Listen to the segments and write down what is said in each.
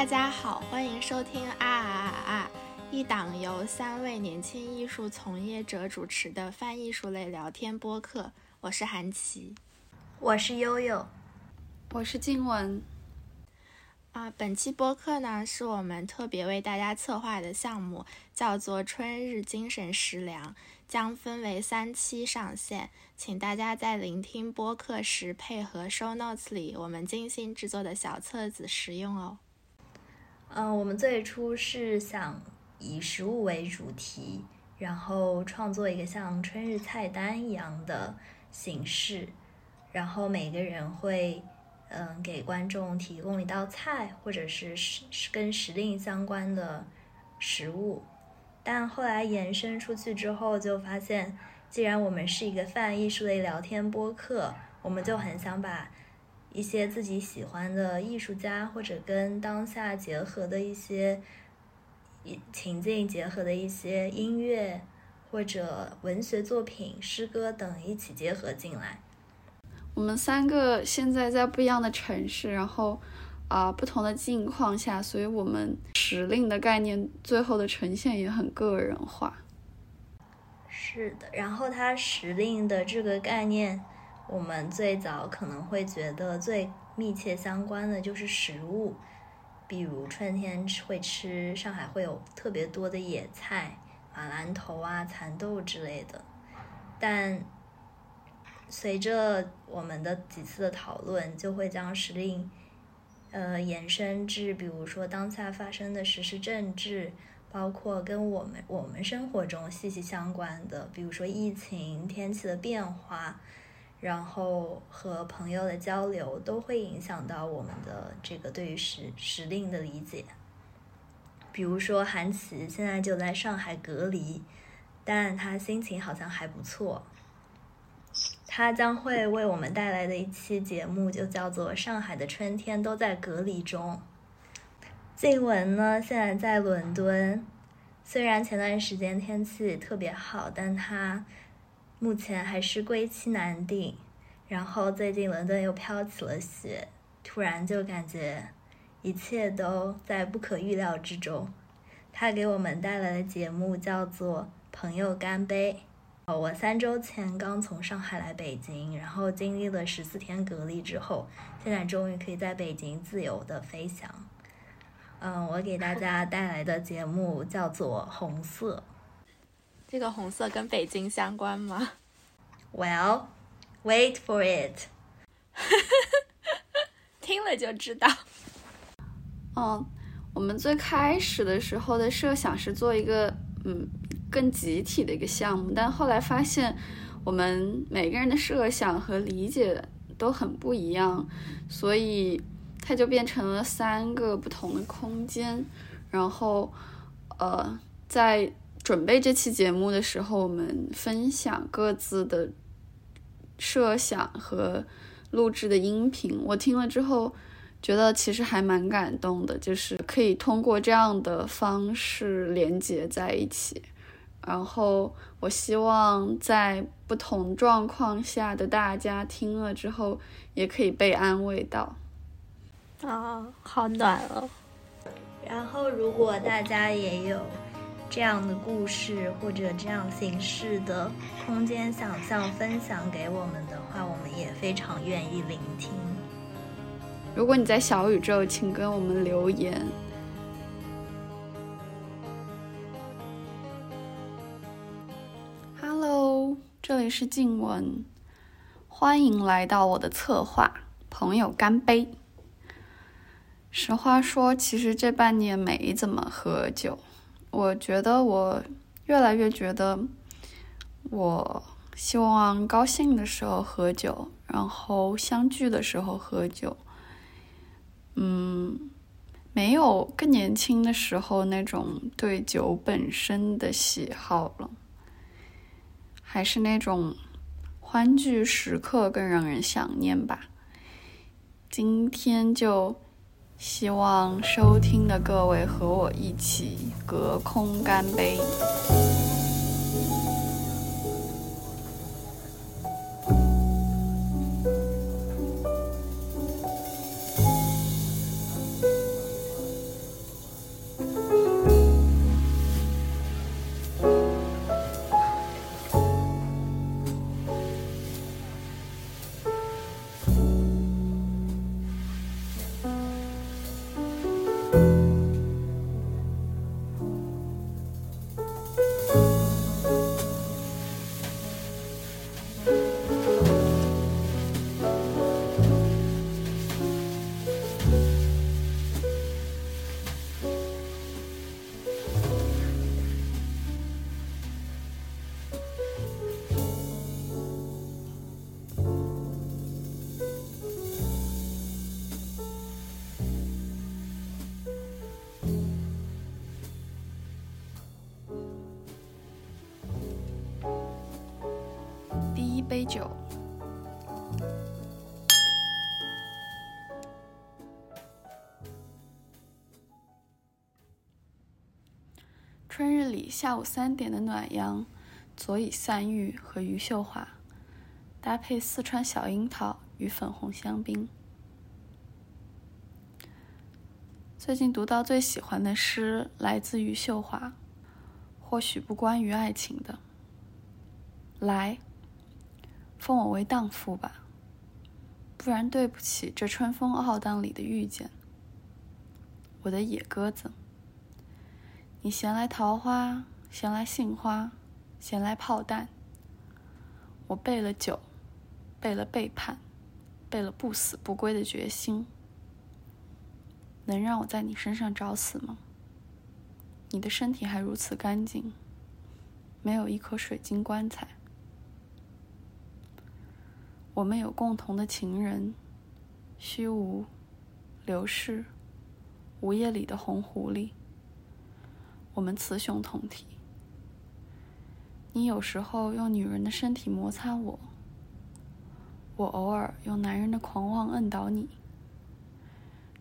大家好，欢迎收听啊啊啊！一档由三位年轻艺术从业者主持的泛艺术类聊天播客。我是韩琦，我是悠悠，我是静雯。啊，本期播客呢是我们特别为大家策划的项目，叫做“春日精神食粮”，将分为三期上线，请大家在聆听播客时配合 show notes 里我们精心制作的小册子使用哦。嗯，我们最初是想以食物为主题，然后创作一个像春日菜单一样的形式，然后每个人会嗯给观众提供一道菜，或者是时跟时令相关的食物。但后来延伸出去之后，就发现，既然我们是一个泛艺术类聊天播客，我们就很想把。一些自己喜欢的艺术家，或者跟当下结合的一些情境结合的一些音乐或者文学作品、诗歌等一起结合进来。我们三个现在在不一样的城市，然后啊不同的境况下，所以我们时令的概念最后的呈现也很个人化。是的，然后它时令的这个概念。我们最早可能会觉得最密切相关的就是食物，比如春天会吃上海会有特别多的野菜，马兰头啊、蚕豆之类的。但随着我们的几次的讨论，就会将时令呃延伸至，比如说当下发生的时事政治，包括跟我们我们生活中息息相关的，比如说疫情、天气的变化。然后和朋友的交流都会影响到我们的这个对于时时令的理解。比如说韩琦现在就在上海隔离，但他心情好像还不错。他将会为我们带来的一期节目就叫做《上海的春天都在隔离中》。静雯呢，现在在伦敦，虽然前段时间天气特别好，但他。目前还是归期难定，然后最近伦敦又飘起了雪，突然就感觉一切都在不可预料之中。他给我们带来的节目叫做《朋友干杯》。我三周前刚从上海来北京，然后经历了十四天隔离之后，现在终于可以在北京自由的飞翔。嗯，我给大家带来的节目叫做《红色》。这个红色跟北京相关吗？Well, wait for it。听了就知道。嗯，我们最开始的时候的设想是做一个嗯更集体的一个项目，但后来发现我们每个人的设想和理解都很不一样，所以它就变成了三个不同的空间。然后呃，在准备这期节目的时候，我们分享各自的设想和录制的音频。我听了之后，觉得其实还蛮感动的，就是可以通过这样的方式连接在一起。然后，我希望在不同状况下的大家听了之后，也可以被安慰到。啊，好暖哦！然后，如果大家也有。这样的故事或者这样形式的空间想象分享给我们的话，我们也非常愿意聆听。如果你在小宇宙，请跟我们留言。Hello，这里是静雯，欢迎来到我的策划朋友干杯。实话说，其实这半年没怎么喝酒。我觉得我越来越觉得，我希望高兴的时候喝酒，然后相聚的时候喝酒。嗯，没有更年轻的时候那种对酒本身的喜好了，还是那种欢聚时刻更让人想念吧。今天就。希望收听的各位和我一起隔空干杯。杯酒。春日里下午三点的暖阳，佐以散玉和余秀华，搭配四川小樱桃与粉红香槟。最近读到最喜欢的诗来自余秀华，或许不关于爱情的。来，封我为荡妇吧，不然对不起这春风浩荡里的遇见。我的野鸽子，你衔来桃花，衔来杏花，衔来炮弹。我备了酒，备了背叛，备了不死不归的决心。能让我在你身上找死吗？你的身体还如此干净，没有一颗水晶棺材。我们有共同的情人，虚无，流逝，午夜里的红狐狸。我们雌雄同体。你有时候用女人的身体摩擦我，我偶尔用男人的狂妄摁倒你。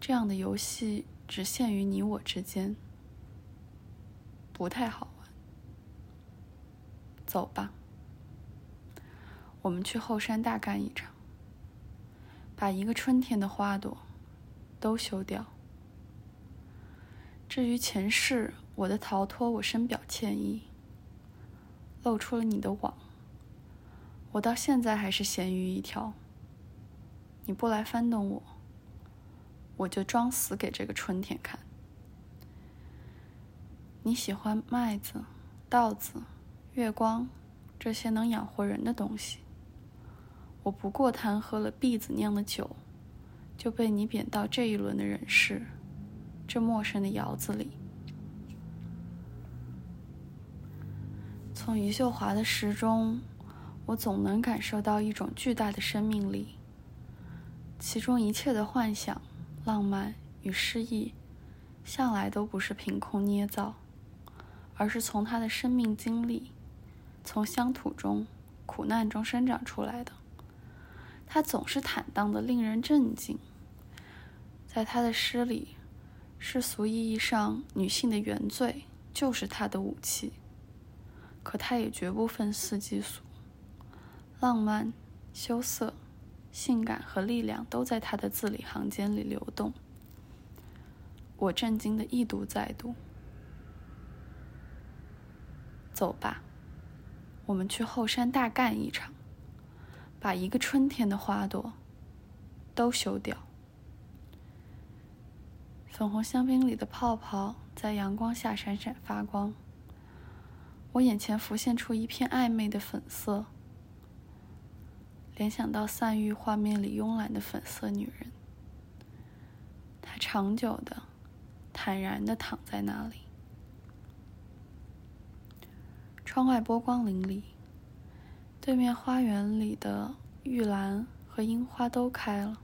这样的游戏只限于你我之间，不太好玩。走吧，我们去后山大干一场，把一个春天的花朵都休掉。至于前世我的逃脱，我深表歉意，露出了你的网，我到现在还是咸鱼一条。你不来翻动我。我就装死给这个春天看。你喜欢麦子、稻子、月光这些能养活人的东西。我不过贪喝了婢子酿的酒，就被你贬到这一轮的人世，这陌生的窑子里。从余秀华的诗中，我总能感受到一种巨大的生命力，其中一切的幻想。浪漫与诗意，向来都不是凭空捏造，而是从他的生命经历、从乡土中、苦难中生长出来的。他总是坦荡的，令人震惊。在他的诗里，世俗意义上女性的原罪就是他的武器，可他也绝不愤世嫉俗。浪漫、羞涩。性感和力量都在他的字里行间里流动。我震惊的一读再读。走吧，我们去后山大干一场，把一个春天的花朵都休掉。粉红香槟里的泡泡在阳光下闪闪发光。我眼前浮现出一片暧昧的粉色。联想到散玉画面里慵懒的粉色女人，她长久的、坦然的躺在那里。窗外波光粼粼，对面花园里的玉兰和樱花都开了。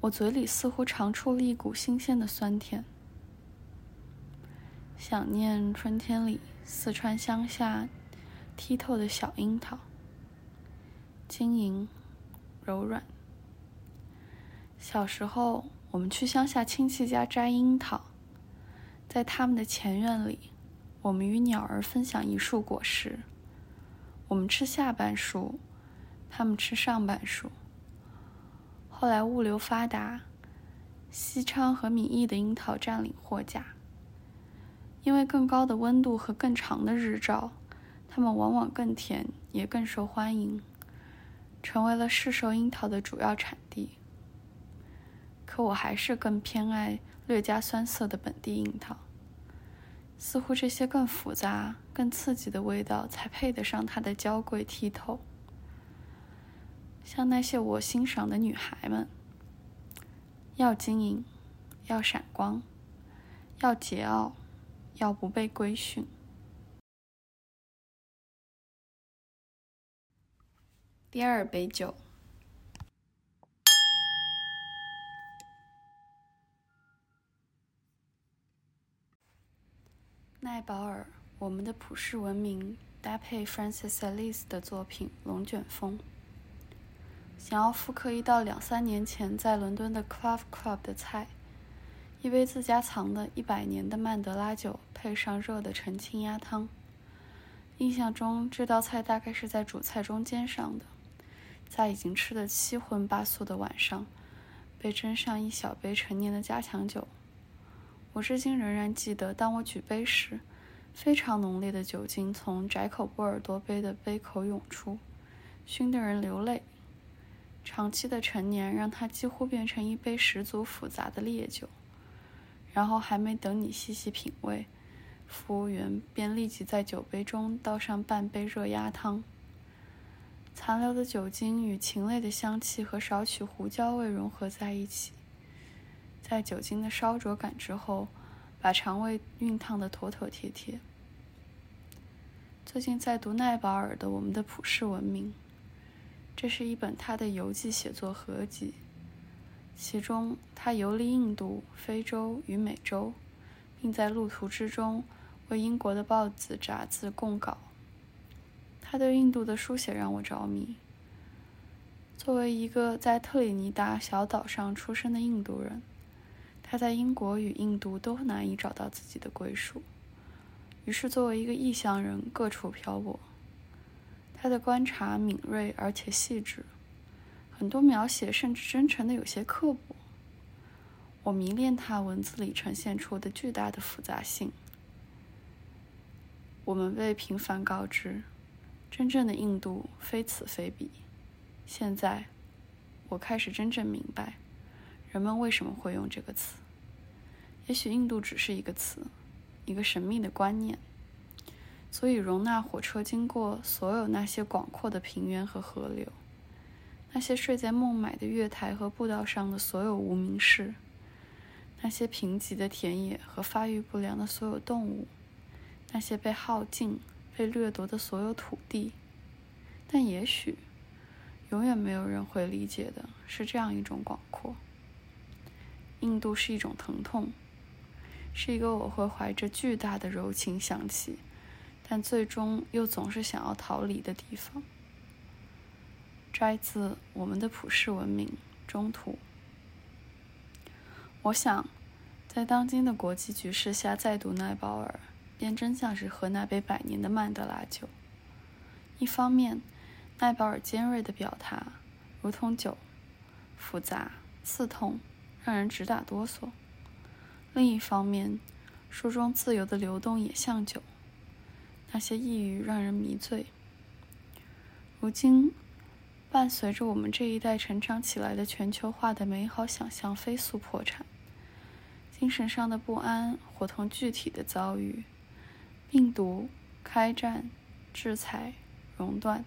我嘴里似乎尝出了一股新鲜的酸甜，想念春天里四川乡下剔透的小樱桃。晶莹、柔软。小时候，我们去乡下亲戚家摘樱桃，在他们的前院里，我们与鸟儿分享一束果实。我们吃下半束，他们吃上半束。后来物流发达，西昌和米易的樱桃占领货架，因为更高的温度和更长的日照，它们往往更甜，也更受欢迎。成为了市售樱桃的主要产地。可我还是更偏爱略加酸涩的本地樱桃。似乎这些更复杂、更刺激的味道才配得上它的娇贵剔透。像那些我欣赏的女孩们，要晶莹，要闪光，要桀骜，要不被规训。第二杯酒。奈保尔，我们的普世文明搭配 Francis Alice 的作品《龙卷风》。想要复刻一道两三年前在伦敦的 Club Club 的菜，一杯自家藏的一百年的曼德拉酒，配上热的澄清鸭汤。印象中这道菜大概是在主菜中间上的，在已经吃得七荤八素的晚上，被斟上一小杯陈年的加强酒。我至今仍然记得，当我举杯时，非常浓烈的酒精从窄口波尔多杯的杯口涌出，熏得人流泪。长期的陈年让它几乎变成一杯十足复杂的烈酒，然后还没等你细细品味，服务员便立即在酒杯中倒上半杯热鸭汤。残留的酒精与禽类的香气和少许胡椒味融合在一起，在酒精的烧灼感之后，把肠胃熨烫得妥妥帖帖。最近在读奈保尔的《我们的普世文明》。这是一本他的游记写作合集，其中他游历印度、非洲与美洲，并在路途之中为英国的报纸杂志供稿。他对印度的书写让我着迷。作为一个在特里尼达小岛上出生的印度人，他在英国与印度都难以找到自己的归属，于是作为一个异乡人各处漂泊。他的观察敏锐而且细致，很多描写甚至真诚的有些刻薄。我迷恋他文字里呈现出的巨大的复杂性。我们被频繁告知，真正的印度非此非彼。现在，我开始真正明白，人们为什么会用这个词。也许印度只是一个词，一个神秘的观念。足以容纳火车经过所有那些广阔的平原和河流，那些睡在孟买的月台和步道上的所有无名氏，那些贫瘠的田野和发育不良的所有动物，那些被耗尽、被掠夺的所有土地。但也许，永远没有人会理解的是这样一种广阔。印度是一种疼痛，是一个我会怀着巨大的柔情想起。但最终又总是想要逃离的地方。摘自《我们的普世文明》中途。我想，在当今的国际局势下再读奈保尔，便真像是喝那杯百年的曼德拉酒。一方面，奈保尔尖锐的表达，如同酒，复杂、刺痛，让人直打哆嗦；另一方面，书中自由的流动也像酒。那些抑郁让人迷醉。如今，伴随着我们这一代成长起来的全球化的美好想象飞速破产，精神上的不安伙同具体的遭遇，病毒、开战、制裁、熔断，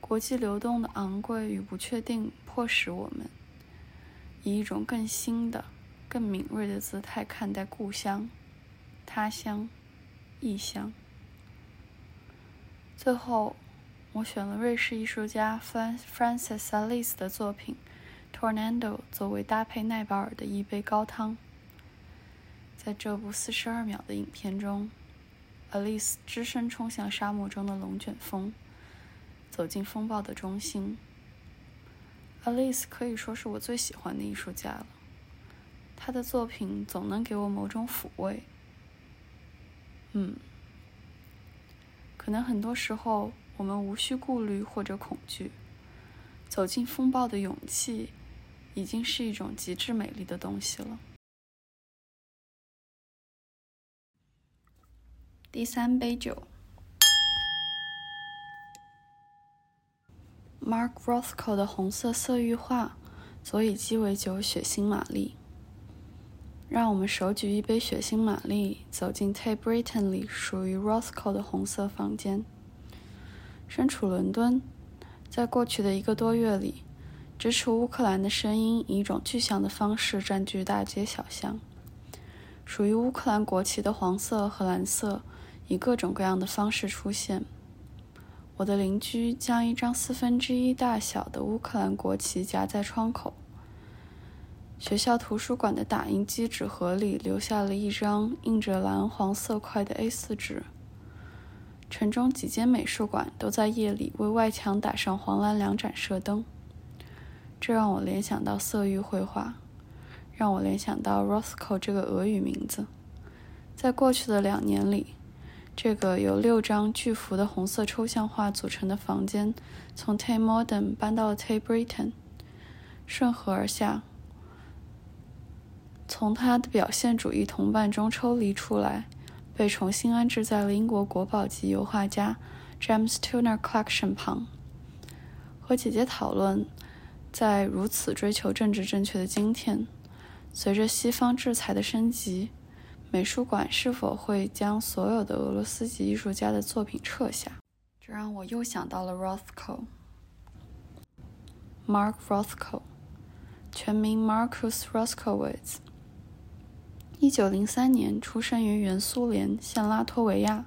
国际流动的昂贵与不确定，迫使我们以一种更新的、更敏锐的姿态看待故乡、他乡、异乡。最后，我选了瑞士艺术家 Francis Alice 的作品《Tornado》作为搭配奈保尔的一杯高汤。在这部四十二秒的影片中，Alice 只身冲向沙漠中的龙卷风，走进风暴的中心。Alice 可以说是我最喜欢的艺术家了，他的作品总能给我某种抚慰。嗯。可能很多时候，我们无需顾虑或者恐惧，走进风暴的勇气，已经是一种极致美丽的东西了。第三杯酒，Mark Rothko 的红色色域画，佐以鸡尾酒血腥玛丽。让我们手举一杯血腥玛丽，走进 Tate Britain 里属于 Roscoe 的红色房间。身处伦敦，在过去的一个多月里，支持乌克兰的声音以一种具象的方式占据大街小巷。属于乌克兰国旗的黄色和蓝色以各种各样的方式出现。我的邻居将一张四分之一大小的乌克兰国旗夹在窗口。学校图书馆的打印机纸盒里留下了一张印着蓝黄色块的 A4 纸。城中几间美术馆都在夜里为外墙打上黄蓝两盏射灯，这让我联想到色域绘画，让我联想到 Rothko 这个俄语名字。在过去的两年里，这个由六张巨幅的红色抽象画组成的房间，从 Tate Modern 搬到了 Tate Britain，顺河而下，从他的表现主义同伴中抽离出来。被重新安置在了英国国宝级油画家 James Turner Collection 旁。和姐姐讨论，在如此追求政治正确的今天，随着西方制裁的升级，美术馆是否会将所有的俄罗斯籍艺术家的作品撤下？这让我又想到了 Rothko，Mark Rothko，全名 Marcus Rothkowitz。一九零三年出生于原苏联现拉脱维亚，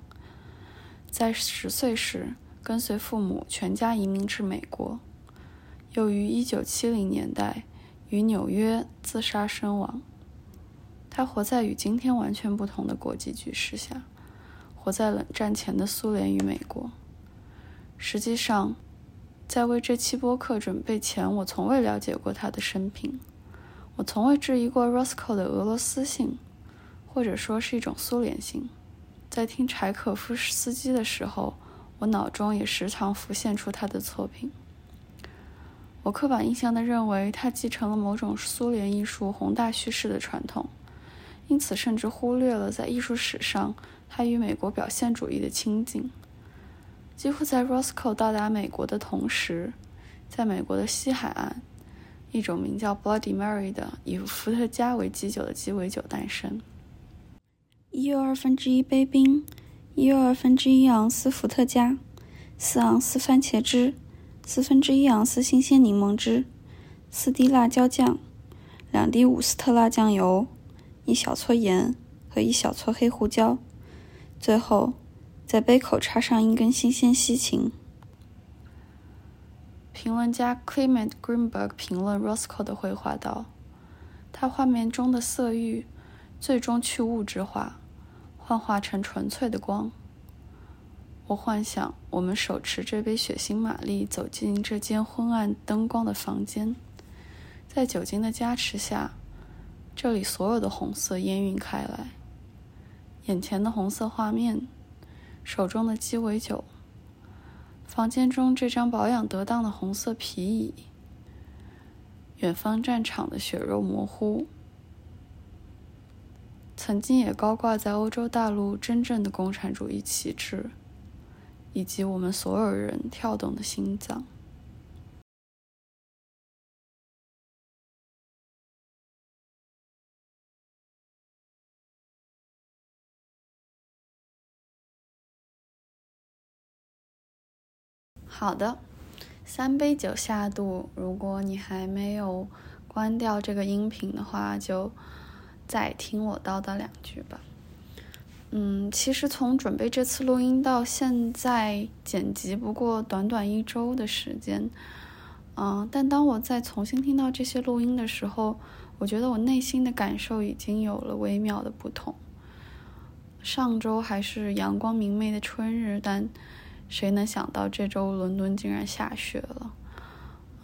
在十岁时跟随父母全家移民至美国，又于一九七零年代于纽约自杀身亡。他活在与今天完全不同的国际局势下，活在冷战前的苏联与美国。实际上，在为这期播客准备前，我从未了解过他的生平。我从未质疑过 Roscoe 的俄罗斯性，或者说是一种苏联性。在听柴可夫斯基的时候，我脑中也时常浮现出他的作品。我刻板印象地认为他继承了某种苏联艺术宏大叙事的传统，因此甚至忽略了在艺术史上他与美国表现主义的亲近。几乎在 Roscoe 到达美国的同时，在美国的西海岸。一种名叫 Bloody Mary 的以伏特加为基酒的鸡尾酒诞生。一又二分之一杯冰，一又二分之一盎司伏特加，四盎司番茄汁，四分之一盎司新鲜柠檬汁，四滴辣椒酱，两滴伍斯特辣酱油，一小撮盐和一小撮黑胡椒。最后，在杯口插上一根新鲜西芹。评论家 Clement Greenberg 评论 Roscoe 的绘画道：“他画面中的色域最终去物质化，幻化成纯粹的光。我幻想我们手持这杯血腥玛丽走进这间昏暗灯光的房间，在酒精的加持下，这里所有的红色氤氲开来。眼前的红色画面，手中的鸡尾酒。”房间中这张保养得当的红色皮椅，远方战场的血肉模糊，曾经也高挂在欧洲大陆真正的共产主义旗帜，以及我们所有人跳动的心脏。好的，三杯酒下肚。如果你还没有关掉这个音频的话，就再听我叨叨两句吧。嗯，其实从准备这次录音到现在剪辑，不过短短一周的时间。嗯，但当我再重新听到这些录音的时候，我觉得我内心的感受已经有了微妙的不同。上周还是阳光明媚的春日，但。谁能想到这周伦敦竟然下雪了？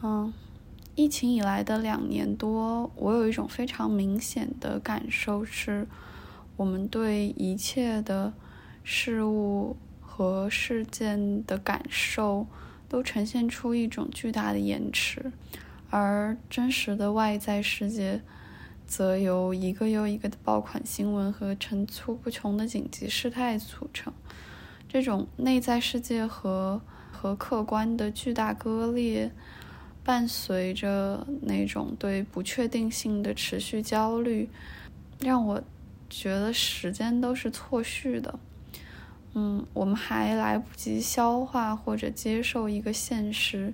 嗯，疫情以来的两年多，我有一种非常明显的感受是，我们对一切的事物和事件的感受都呈现出一种巨大的延迟，而真实的外在世界则由一个又一个的爆款新闻和层出不穷的紧急事态组成。这种内在世界和和客观的巨大割裂，伴随着那种对不确定性的持续焦虑，让我觉得时间都是错序的。嗯，我们还来不及消化或者接受一个现实，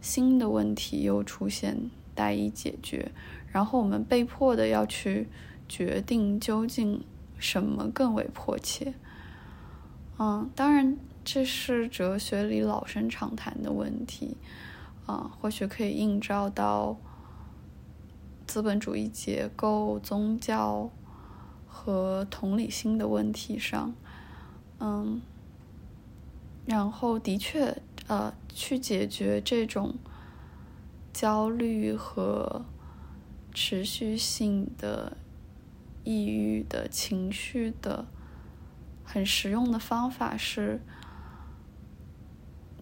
新的问题又出现待以解决，然后我们被迫的要去决定究竟什么更为迫切。嗯，当然，这是哲学里老生常谈的问题，啊，或许可以映照到资本主义结构、宗教和同理心的问题上。嗯，然后的确，呃，去解决这种焦虑和持续性的抑郁的情绪的很实用的方法是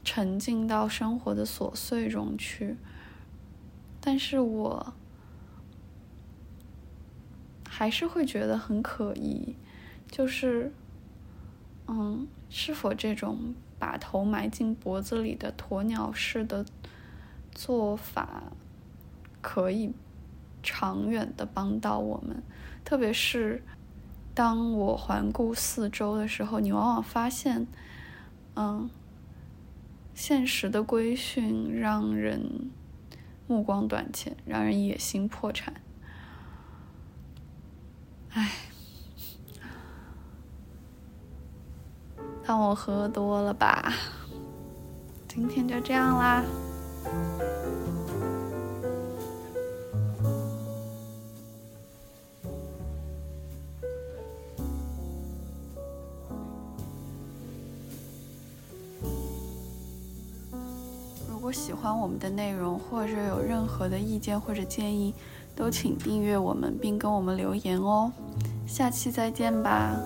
沉浸到生活的琐碎中去。但是我还是会觉得很可疑，就是，嗯，是否这种。把头埋进脖子里的鸵鸟式的做法，可以长远的帮到我们。特别是当我环顾四周的时候，你往往发现，嗯，现实的规训让人目光短浅，让人野心破产。唉。当我喝多了吧，今天就这样啦。我们的内容，或者有任何的意见或者建议，都请订阅我们并跟我们留言哦。下期再见吧。